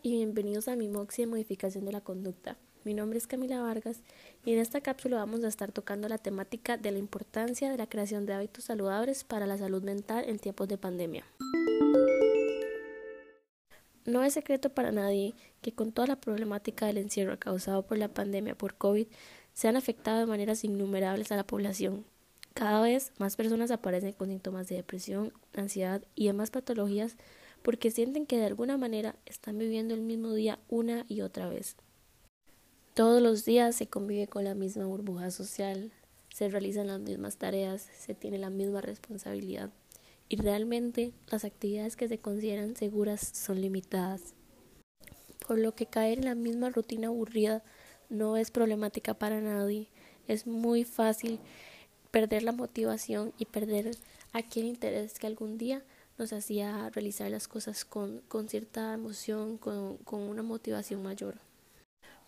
Y bienvenidos a mi Moxie de Modificación de la Conducta. Mi nombre es Camila Vargas y en esta cápsula vamos a estar tocando la temática de la importancia de la creación de hábitos saludables para la salud mental en tiempos de pandemia. No es secreto para nadie que con toda la problemática del encierro causado por la pandemia por COVID se han afectado de maneras innumerables a la población. Cada vez más personas aparecen con síntomas de depresión, ansiedad y demás patologías porque sienten que de alguna manera están viviendo el mismo día una y otra vez. Todos los días se convive con la misma burbuja social, se realizan las mismas tareas, se tiene la misma responsabilidad y realmente las actividades que se consideran seguras son limitadas. Por lo que caer en la misma rutina aburrida no es problemática para nadie, es muy fácil perder la motivación y perder aquel interés que algún día nos hacía realizar las cosas con, con cierta emoción, con, con una motivación mayor.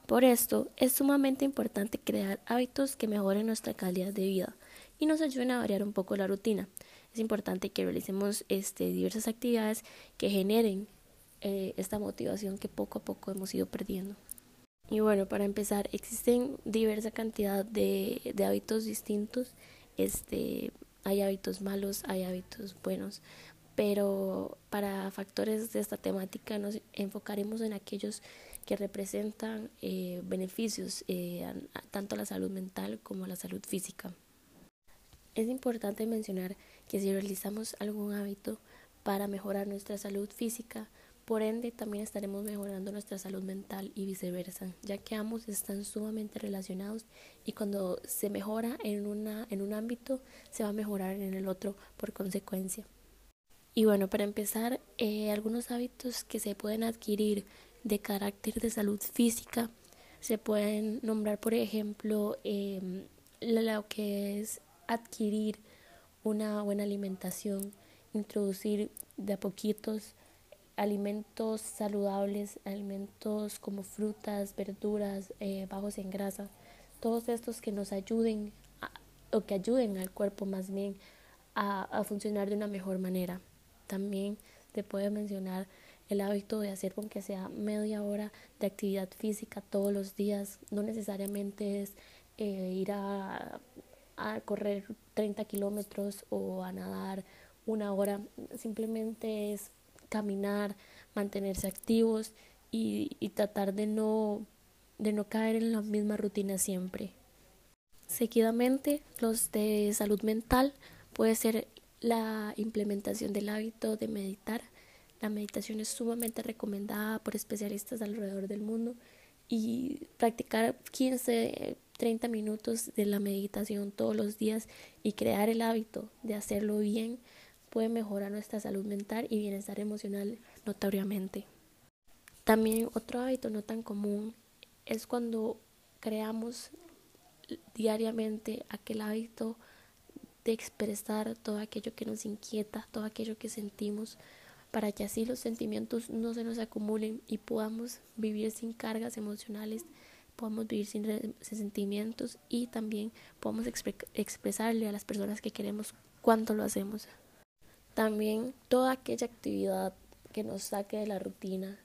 Por esto, es sumamente importante crear hábitos que mejoren nuestra calidad de vida y nos ayuden a variar un poco la rutina. Es importante que realicemos este, diversas actividades que generen eh, esta motivación que poco a poco hemos ido perdiendo. Y bueno, para empezar, existen diversa cantidad de, de hábitos distintos. Este, hay hábitos malos, hay hábitos buenos pero para factores de esta temática nos enfocaremos en aquellos que representan eh, beneficios eh, tanto a la salud mental como a la salud física. Es importante mencionar que si realizamos algún hábito para mejorar nuestra salud física, por ende también estaremos mejorando nuestra salud mental y viceversa, ya que ambos están sumamente relacionados y cuando se mejora en, una, en un ámbito, se va a mejorar en el otro por consecuencia. Y bueno, para empezar, eh, algunos hábitos que se pueden adquirir de carácter de salud física se pueden nombrar, por ejemplo, em, lo que es adquirir una buena alimentación, introducir de a poquitos alimentos saludables, alimentos como frutas, verduras, eh, bajos en grasa, todos estos que nos ayuden o que ayuden al cuerpo más bien a funcionar de una mejor manera. También te puedo mencionar el hábito de hacer aunque sea media hora de actividad física todos los días. No necesariamente es eh, ir a, a correr 30 kilómetros o a nadar una hora. Simplemente es caminar, mantenerse activos y, y tratar de no, de no caer en la misma rutina siempre. Seguidamente, los de salud mental puede ser la implementación del hábito de meditar. La meditación es sumamente recomendada por especialistas alrededor del mundo y practicar 15, 30 minutos de la meditación todos los días y crear el hábito de hacerlo bien puede mejorar nuestra salud mental y bienestar emocional notoriamente. También otro hábito no tan común es cuando creamos diariamente aquel hábito expresar todo aquello que nos inquieta, todo aquello que sentimos, para que así los sentimientos no se nos acumulen y podamos vivir sin cargas emocionales, podamos vivir sin sentimientos y también podamos expresarle a las personas que queremos cuánto lo hacemos. También toda aquella actividad que nos saque de la rutina,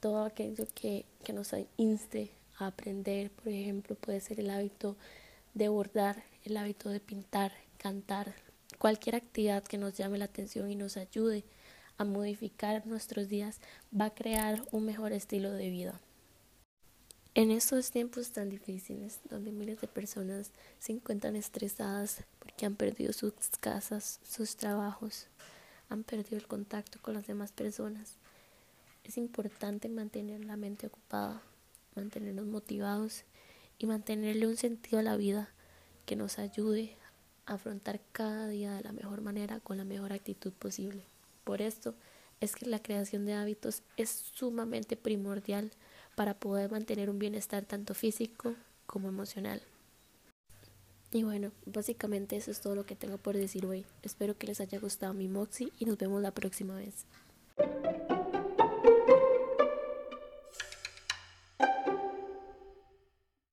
todo aquello que, que nos inste a aprender, por ejemplo, puede ser el hábito de bordar, el hábito de pintar, cantar, cualquier actividad que nos llame la atención y nos ayude a modificar nuestros días va a crear un mejor estilo de vida. En estos tiempos tan difíciles, donde miles de personas se encuentran estresadas porque han perdido sus casas, sus trabajos, han perdido el contacto con las demás personas, es importante mantener la mente ocupada, mantenernos motivados y mantenerle un sentido a la vida que nos ayude afrontar cada día de la mejor manera con la mejor actitud posible. Por esto es que la creación de hábitos es sumamente primordial para poder mantener un bienestar tanto físico como emocional. Y bueno, básicamente eso es todo lo que tengo por decir hoy. Espero que les haya gustado mi Moxie y nos vemos la próxima vez.